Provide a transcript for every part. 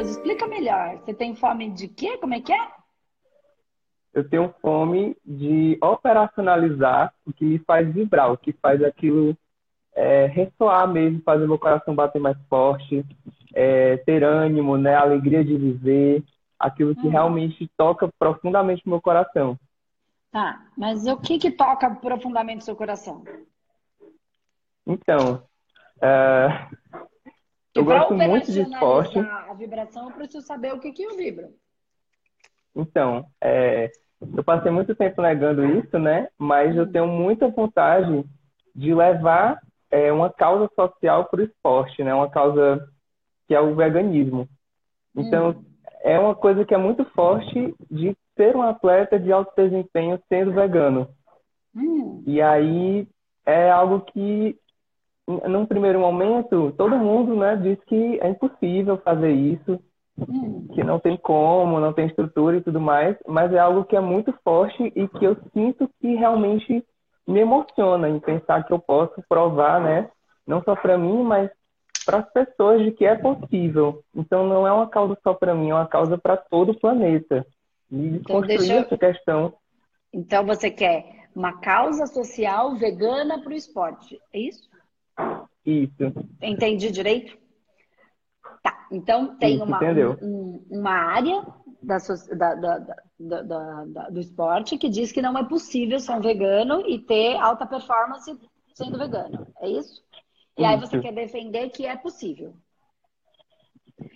Matheus, explica melhor. Você tem fome de quê? Como é que é? Eu tenho fome de operacionalizar o que me faz vibrar, o que faz aquilo é, ressoar mesmo, fazer meu coração bater mais forte, é, ter ânimo, né, alegria de viver, aquilo que uhum. realmente toca profundamente meu coração. Tá, mas o que que toca profundamente seu coração? Então, é, eu gosto muito de esporte. Vibração, eu preciso saber o que que eu vibro. Então, é, eu passei muito tempo negando isso, né? Mas eu tenho muita vontade de levar é, uma causa social para o esporte, né? Uma causa que é o veganismo. Então, hum. é uma coisa que é muito forte de ser um atleta de alto desempenho sendo vegano. Hum. E aí é algo que, num primeiro momento, todo mundo né, diz que é impossível fazer isso, hum. que não tem como, não tem estrutura e tudo mais, mas é algo que é muito forte e que eu sinto que realmente me emociona em pensar que eu posso provar, né? Não só para mim, mas para as pessoas de que é possível. Então não é uma causa só para mim, é uma causa para todo o planeta. E então, deixa... essa questão. Então você quer uma causa social vegana para o esporte, é isso? Isso. Entendi direito? Tá. Então tem isso, uma, um, uma área da, da, da, do esporte que diz que não é possível ser um vegano e ter alta performance sendo vegano. É isso? E aí você quer defender que é possível.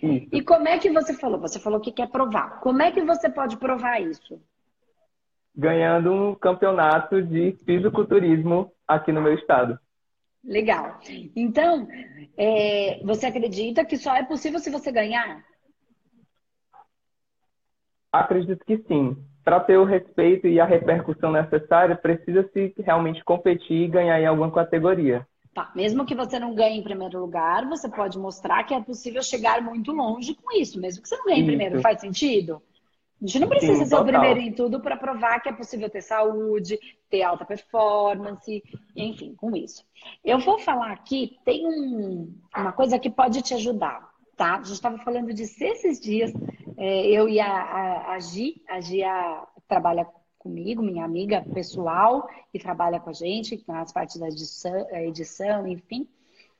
Isso. E como é que você falou? Você falou que quer provar. Como é que você pode provar isso? Ganhando um campeonato de fisiculturismo aqui no meu estado. Legal. Então, é, você acredita que só é possível se você ganhar? Acredito que sim. Para ter o respeito e a repercussão necessária, precisa-se realmente competir e ganhar em alguma categoria. Tá, mesmo que você não ganhe em primeiro lugar, você pode mostrar que é possível chegar muito longe com isso, mesmo que você não ganhe em primeiro. Faz sentido? A gente não precisa Sim, ser o primeiro em tudo para provar que é possível ter saúde, ter alta performance, enfim, com isso. Eu vou falar aqui, tem um, uma coisa que pode te ajudar, tá? A gente estava falando disso esses dias, é, eu e a, a, a Gi, a Gi a, trabalha comigo, minha amiga pessoal, e trabalha com a gente nas partes da edição, edição enfim.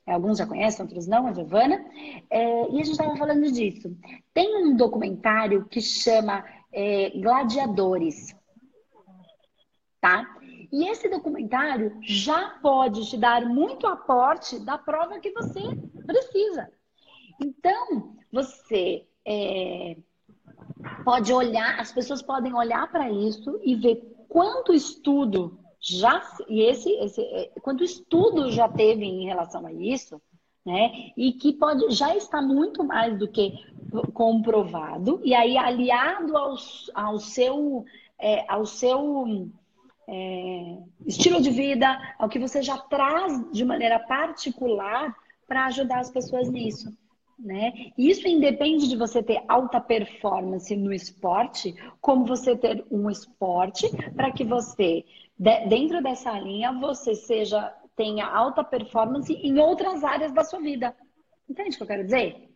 Alguns já conhecem, outros não, a Giovana. É, e a gente estava falando disso. Tem um documentário que chama é, Gladiadores. Tá? E esse documentário já pode te dar muito aporte da prova que você precisa. Então, você é, pode olhar, as pessoas podem olhar para isso e ver quanto estudo já e esse, esse é, quanto estudo já teve em relação a isso, né? E que pode já está muito mais do que comprovado e aí aliado ao, ao seu é, ao seu é, estilo de vida, ao que você já traz de maneira particular para ajudar as pessoas nisso né? Isso independe de você ter alta performance no esporte, como você ter um esporte para que você, dentro dessa linha, você seja tenha alta performance em outras áreas da sua vida. Entende o que eu quero dizer?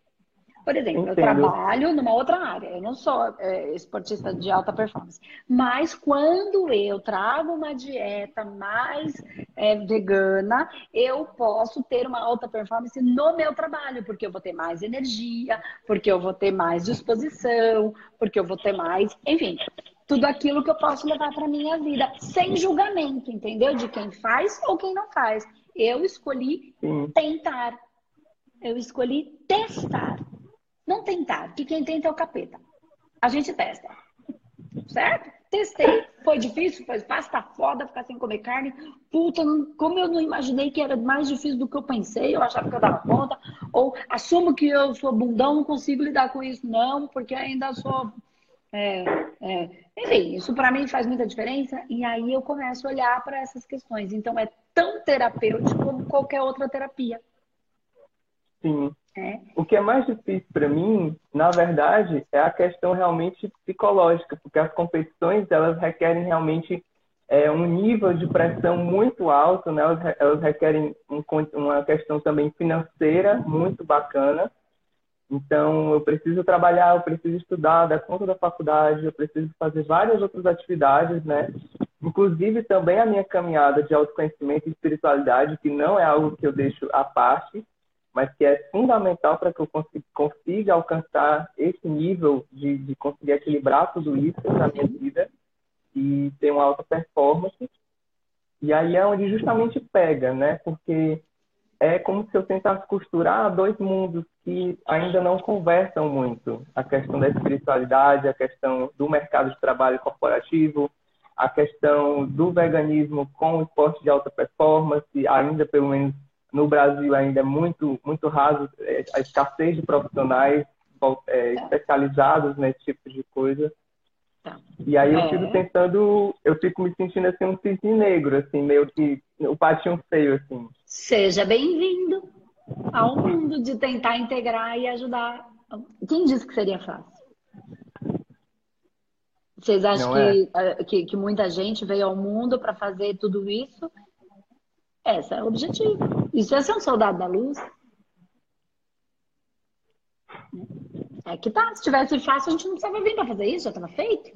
Por exemplo, Entendo. eu trabalho numa outra área, eu não sou é, esportista de alta performance. Mas quando eu trago uma dieta mais é, vegana, eu posso ter uma alta performance no meu trabalho, porque eu vou ter mais energia, porque eu vou ter mais disposição, porque eu vou ter mais, enfim, tudo aquilo que eu posso levar para minha vida, sem julgamento, entendeu? De quem faz ou quem não faz. Eu escolhi tentar. Eu escolhi testar. Não tentar, que quem tenta é o capeta. A gente testa. Certo? Testei. Foi difícil? Foi pasta foda ficar sem comer carne. Puta, como eu não imaginei que era mais difícil do que eu pensei, eu achava que eu dava conta. Ou assumo que eu sou bundão, não consigo lidar com isso, não, porque ainda sou. É, é. Enfim, isso para mim faz muita diferença. E aí eu começo a olhar para essas questões. Então é tão terapêutico como qualquer outra terapia. Sim. É. O que é mais difícil para mim, na verdade, é a questão realmente psicológica, porque as competições elas requerem realmente é, um nível de pressão muito alto, né? Elas, requerem um, uma questão também financeira muito bacana. Então, eu preciso trabalhar, eu preciso estudar, dar conta da faculdade, eu preciso fazer várias outras atividades, né? Inclusive, também a minha caminhada de autoconhecimento e espiritualidade, que não é algo que eu deixo à parte, mas que é fundamental para que eu consiga, alcançar esse nível de, de, conseguir equilibrar tudo isso na minha vida e ter uma alta performance. E aí é onde justamente pega, né? Porque é como se eu tentasse costurar dois mundos que ainda não conversam muito. A questão da espiritualidade, a questão do mercado de trabalho corporativo, a questão do veganismo com o esporte de alta performance, ainda pelo menos no Brasil ainda é muito, muito raso é, a escassez de profissionais é, tá. especializados nesse tipo de coisa. Tá. E aí eu é. fico tentando, eu fico me sentindo assim um cisne negro, assim, meio que o patinho feio, assim. Seja bem-vindo ao mundo de tentar integrar e ajudar. Quem disse que seria fácil? Vocês acham que, é. que, que muita gente veio ao mundo para fazer tudo isso esse é o objetivo. Isso é ser um soldado da luz. É que tá. Se tivesse fácil, a gente não precisava vir para fazer isso, já estava feito.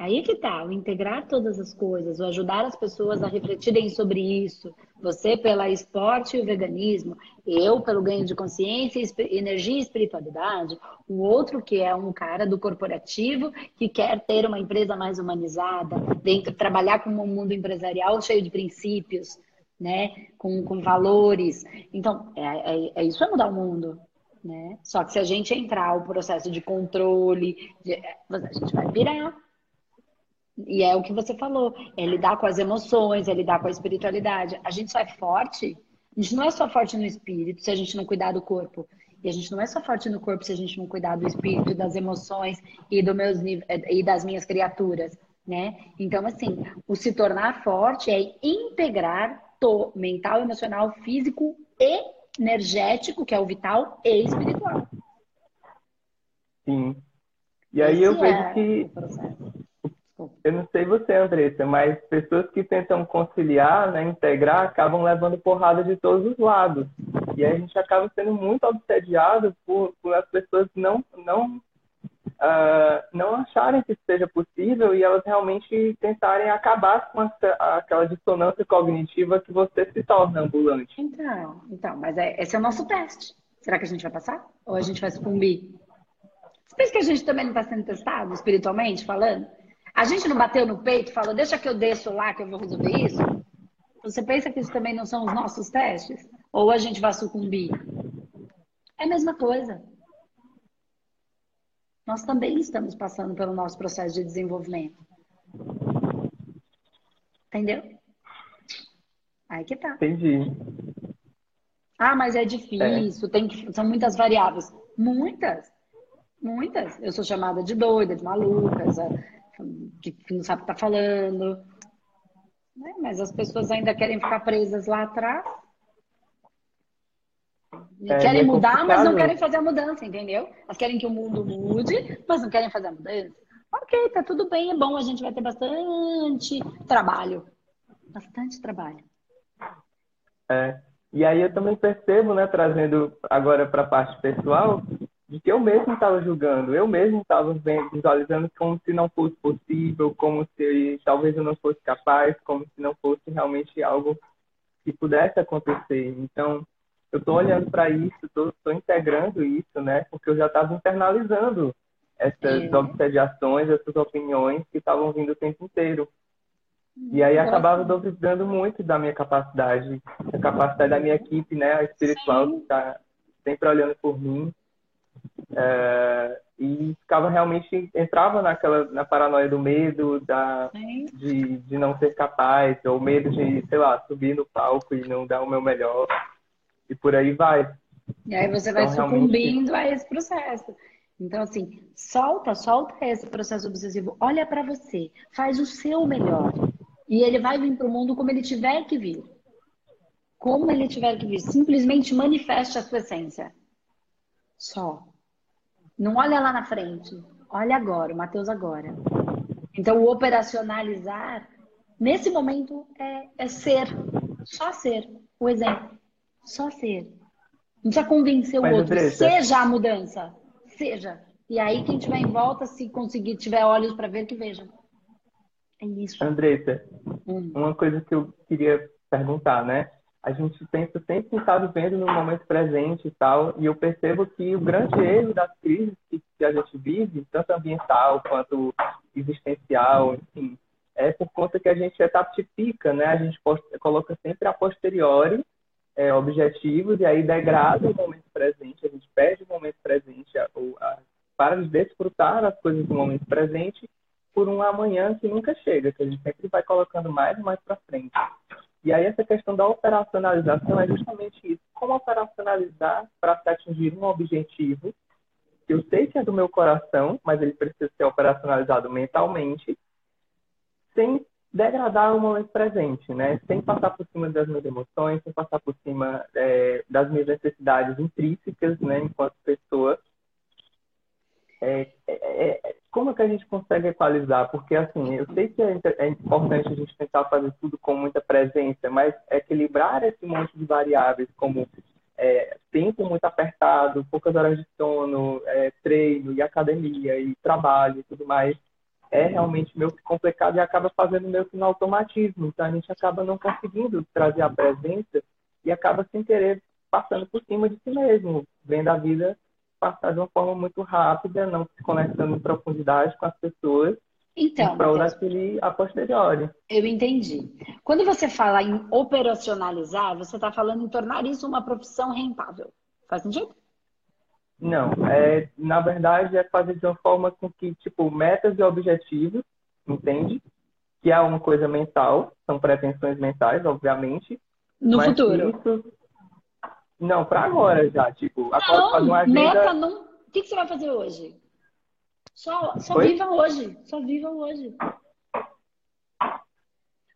Aí que tá, o integrar todas as coisas, o ajudar as pessoas a refletirem sobre isso. Você pela esporte e o veganismo, eu pelo ganho de consciência, energia e espiritualidade, o outro que é um cara do corporativo que quer ter uma empresa mais humanizada, dentro, trabalhar com um mundo empresarial cheio de princípios, né, com, com valores. Então, é, é, é isso é mudar o mundo. Né? Só que se a gente entrar o processo de controle, de, a gente vai virar e é o que você falou, é lidar com as emoções, é lidar com a espiritualidade. A gente só é forte, a gente não é só forte no espírito se a gente não cuidar do corpo. E a gente não é só forte no corpo se a gente não cuidar do espírito, das emoções e, do meus, e das minhas criaturas, né? Então, assim, o se tornar forte é integrar to mental, emocional, físico e energético, que é o vital, e espiritual. Sim. E aí Esse eu vejo é que eu não sei você, Andressa, mas pessoas que tentam conciliar, né, integrar, acabam levando porrada de todos os lados. E aí a gente acaba sendo muito obsediado por, por as pessoas não, não, uh, não acharem que isso seja possível e elas realmente tentarem acabar com essa, aquela dissonância cognitiva que você se torna ambulante. Então, então mas é, esse é o nosso teste. Será que a gente vai passar? Ou a gente vai sucumbir? Você pensa que a gente também não está sendo testado, espiritualmente falando? A gente não bateu no peito e falou, deixa que eu desço lá que eu vou resolver isso? Você pensa que isso também não são os nossos testes? Ou a gente vai sucumbir? É a mesma coisa. Nós também estamos passando pelo nosso processo de desenvolvimento. Entendeu? Aí que tá. Entendi. Ah, mas é difícil, é. Tem que, são muitas variáveis. Muitas. Muitas. Eu sou chamada de doida, de maluca que, não sabe o que está falando. Né? Mas as pessoas ainda querem ficar presas lá atrás. É, querem mudar, mas não querem fazer a mudança, entendeu? Elas querem que o mundo mude, mas não querem fazer a mudança. Ok, tá tudo bem, é bom, a gente vai ter bastante trabalho. Bastante trabalho. É. E aí eu também percebo, né, trazendo agora para a parte pessoal, de que eu mesmo estava julgando, eu mesmo estava visualizando como se não fosse possível, como se talvez eu não fosse capaz, como se não fosse realmente algo que pudesse acontecer. Então, eu estou olhando para isso, estou integrando isso, né? Porque eu já estava internalizando essas é. obsediações, essas opiniões que estavam vindo o tempo inteiro. E aí acabava duvidando muito da minha capacidade, da capacidade da minha equipe, né? A espiritual Sim. que está sempre olhando por mim. É, e ficava realmente entrava naquela na paranoia do medo da de, de não ser capaz ou medo de sei lá subir no palco e não dar o meu melhor e por aí vai. E aí você vai então, sucumbindo realmente... a esse processo. Então assim solta solta esse processo obsessivo. Olha para você faz o seu melhor. E ele vai vir para o mundo como ele tiver que vir. Como ele tiver que vir. Simplesmente manifeste a sua essência. Só. Não olha lá na frente, olha agora, o Mateus agora. Então, o operacionalizar, nesse momento, é, é ser, só ser o exemplo, só ser. Não precisa convencer o Mas, outro. Andressa... Seja a mudança. Seja. E aí, quem tiver em volta, se conseguir, tiver olhos para ver, que veja. É isso. Andressa, hum. uma coisa que eu queria perguntar, né? A gente pensa sempre em estar vivendo no momento presente e tal, e eu percebo que o grande erro das crises que a gente vive, tanto ambiental quanto existencial, enfim, é por conta que a gente etatifica, né? A gente coloca sempre a posteriori é, objetivos e aí degrada o momento presente, a gente perde o momento presente, a, a, para de desfrutar as coisas do momento presente por um amanhã que nunca chega, que a gente sempre vai colocando mais e mais para frente. E aí essa questão da operacionalização é justamente isso. Como operacionalizar para se atingir um objetivo que eu sei que é do meu coração, mas ele precisa ser operacionalizado mentalmente, sem degradar o momento presente, né? Sem passar por cima das minhas emoções, sem passar por cima é, das minhas necessidades intrínsecas, né? Enquanto pessoa. É, é, é como é que a gente consegue equalizar? Porque, assim, eu sei que é, é importante a gente tentar fazer tudo com muita presença, mas equilibrar esse monte de variáveis, como é, tempo muito apertado, poucas horas de sono, é, treino e academia e trabalho e tudo mais, é realmente meio que complicado e acaba fazendo meio que no automatismo. Então, a gente acaba não conseguindo trazer a presença e acaba sem querer passando por cima de si mesmo, vendo a vida passar de uma forma muito rápida, não se conectando em profundidade com as pessoas. Então, para daquele a posteriori. Eu entendi. Quando você fala em operacionalizar, você está falando em tornar isso uma profissão rentável. Faz sentido? Não, é, na verdade é fazer de uma forma com que, tipo, metas e objetivos, entende? Que é uma coisa mental, são pretensões mentais, obviamente. No futuro. Isso, não, para agora já, tipo, não, fazer uma agenda... meta não. O que, que você vai fazer hoje? Só, só viva hoje. Só viva hoje.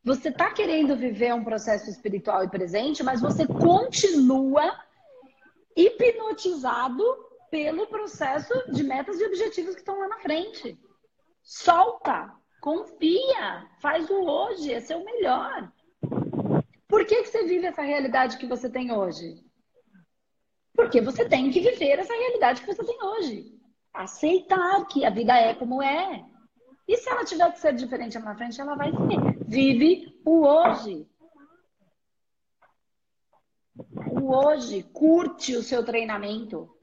Você está querendo viver um processo espiritual e presente, mas você continua hipnotizado pelo processo de metas e objetivos que estão lá na frente. Solta, confia, faz o hoje, esse é o melhor. Por que, que você vive essa realidade que você tem hoje? Porque você tem que viver essa realidade que você tem hoje. Aceitar que a vida é como é. E se ela tiver que ser diferente lá na frente, ela vai ser. Vive o hoje. O hoje. Curte o seu treinamento.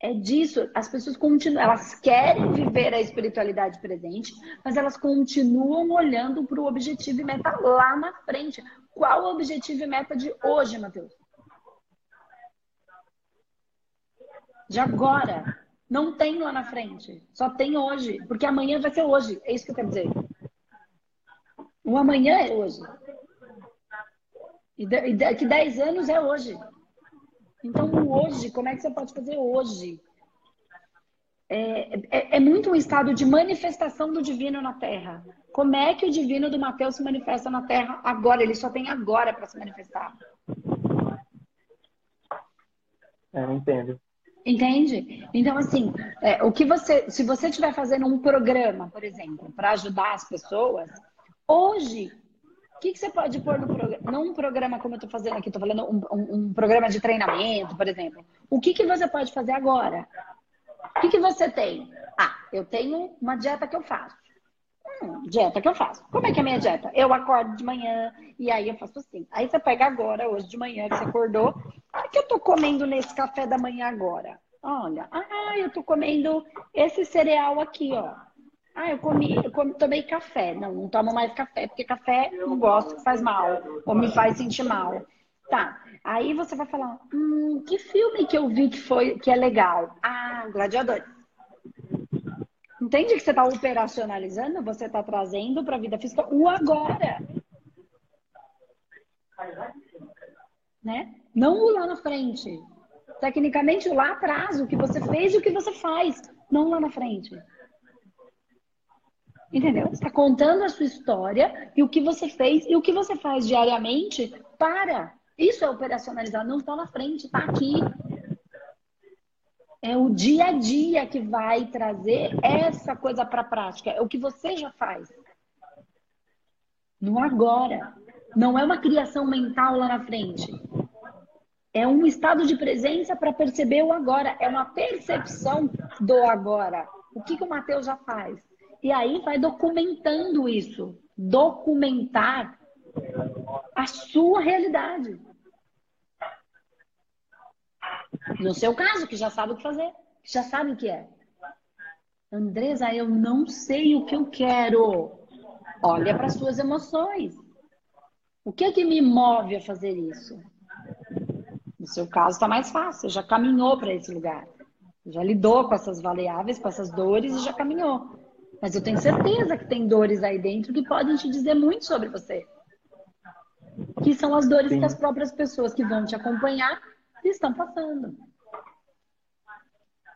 É disso. As pessoas continuam, elas querem viver a espiritualidade presente, mas elas continuam olhando para o objetivo e meta lá na frente. Qual o objetivo e meta de hoje, Matheus? De agora. Não tem lá na frente. Só tem hoje. Porque amanhã vai ser hoje. É isso que eu quero dizer. O amanhã é hoje. E daqui 10 anos é hoje. Então, hoje, como é que você pode fazer hoje? É, é, é, muito um estado de manifestação do divino na Terra. Como é que o divino do Mateus se manifesta na Terra agora? Ele só tem agora para se manifestar. É, eu entendo. Entende? Então, assim, é, o que você, se você estiver fazendo um programa, por exemplo, para ajudar as pessoas, hoje o que, que você pode pôr no programa? Não um programa como eu estou fazendo aqui, estou falando um, um, um, programa de treinamento, por exemplo. O que, que você pode fazer agora? O que, que você tem? Ah, eu tenho uma dieta que eu faço. Hum, dieta que eu faço. Como é que é a minha dieta? Eu acordo de manhã e aí eu faço assim. Aí você pega agora, hoje de manhã, que você acordou. O que eu estou comendo nesse café da manhã agora? Olha, ah, eu estou comendo esse cereal aqui, ó. Ah, eu comi, eu comi, tomei café. Não, não tomo mais café, porque café não gosto, faz mal, ou me faz sentir mal. Tá. Aí você vai falar, hum, que filme que eu vi que foi que é legal? Ah, Gladiador. Entende que você está operacionalizando? Você está trazendo para a vida física o agora. Né? Não o lá na frente. Tecnicamente, o lá atrás, o que você fez e o que você faz. Não lá na frente. Entendeu? Você está contando a sua história e o que você fez e o que você faz diariamente para. Isso é operacionalizar, não está na frente, está aqui. É o dia a dia que vai trazer essa coisa para a prática. É o que você já faz. No agora. Não é uma criação mental lá na frente. É um estado de presença para perceber o agora. É uma percepção do agora. O que, que o Mateus já faz? E aí vai documentando isso. Documentar a sua realidade. No seu caso, que já sabe o que fazer, já sabe o que é. Andresa, eu não sei o que eu quero. Olha para suas emoções. O que é que me move a fazer isso? No seu caso, está mais fácil. Já caminhou para esse lugar. Já lidou com essas variáveis, com essas dores e já caminhou. Mas eu tenho certeza que tem dores aí dentro que podem te dizer muito sobre você. Que são as dores Sim. que as próprias pessoas que vão te acompanhar estão passando.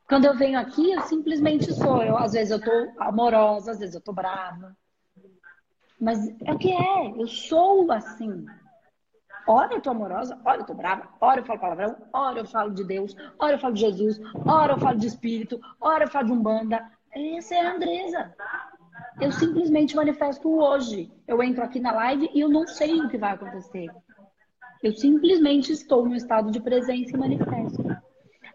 Quando eu venho aqui, eu simplesmente sou. Eu, às vezes eu tô amorosa, às vezes eu tô brava. Mas é o que é. Eu sou assim. Ora eu tô amorosa, ora eu tô brava, ora eu falo palavrão, ora eu falo de Deus, ora eu falo de Jesus, ora eu falo de Espírito, ora eu falo de Umbanda. Essa é a Andresa. Eu simplesmente manifesto hoje. Eu entro aqui na live e eu não sei o que vai acontecer. Eu simplesmente estou no estado de presença e manifesto.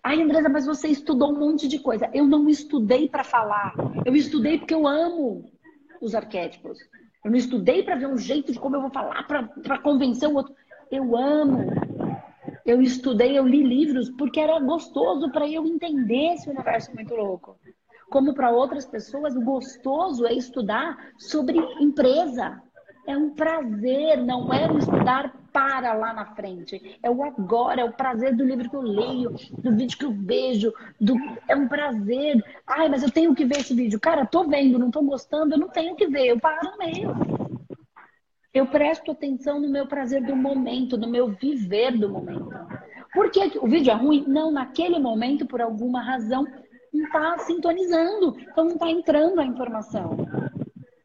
Ai, Andresa, mas você estudou um monte de coisa. Eu não estudei para falar. Eu estudei porque eu amo os arquétipos. Eu não estudei para ver um jeito de como eu vou falar para convencer o outro. Eu amo. Eu estudei, eu li livros porque era gostoso para eu entender esse universo muito louco. Como para outras pessoas, o gostoso é estudar sobre empresa. É um prazer, não é um estudar para lá na frente. É o agora, é o prazer do livro que eu leio, do vídeo que eu vejo. Do... É um prazer. Ai, mas eu tenho que ver esse vídeo. Cara, tô vendo, não tô gostando, eu não tenho que ver. Eu paro no meio. Eu presto atenção no meu prazer do momento, no meu viver do momento. Por que o vídeo é ruim? Não, naquele momento, por alguma razão, não está sintonizando, então não está entrando a informação.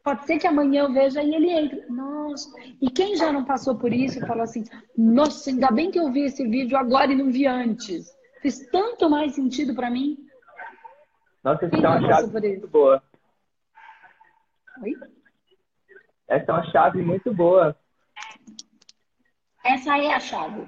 Pode ser que amanhã eu veja e ele entre. Nossa, e quem já não passou por isso e falou assim: Nossa, ainda bem que eu vi esse vídeo agora e não vi antes. Fez tanto mais sentido para mim. Nossa, essa é uma chave muito boa. Oi? Essa é uma chave muito boa. Essa é a chave.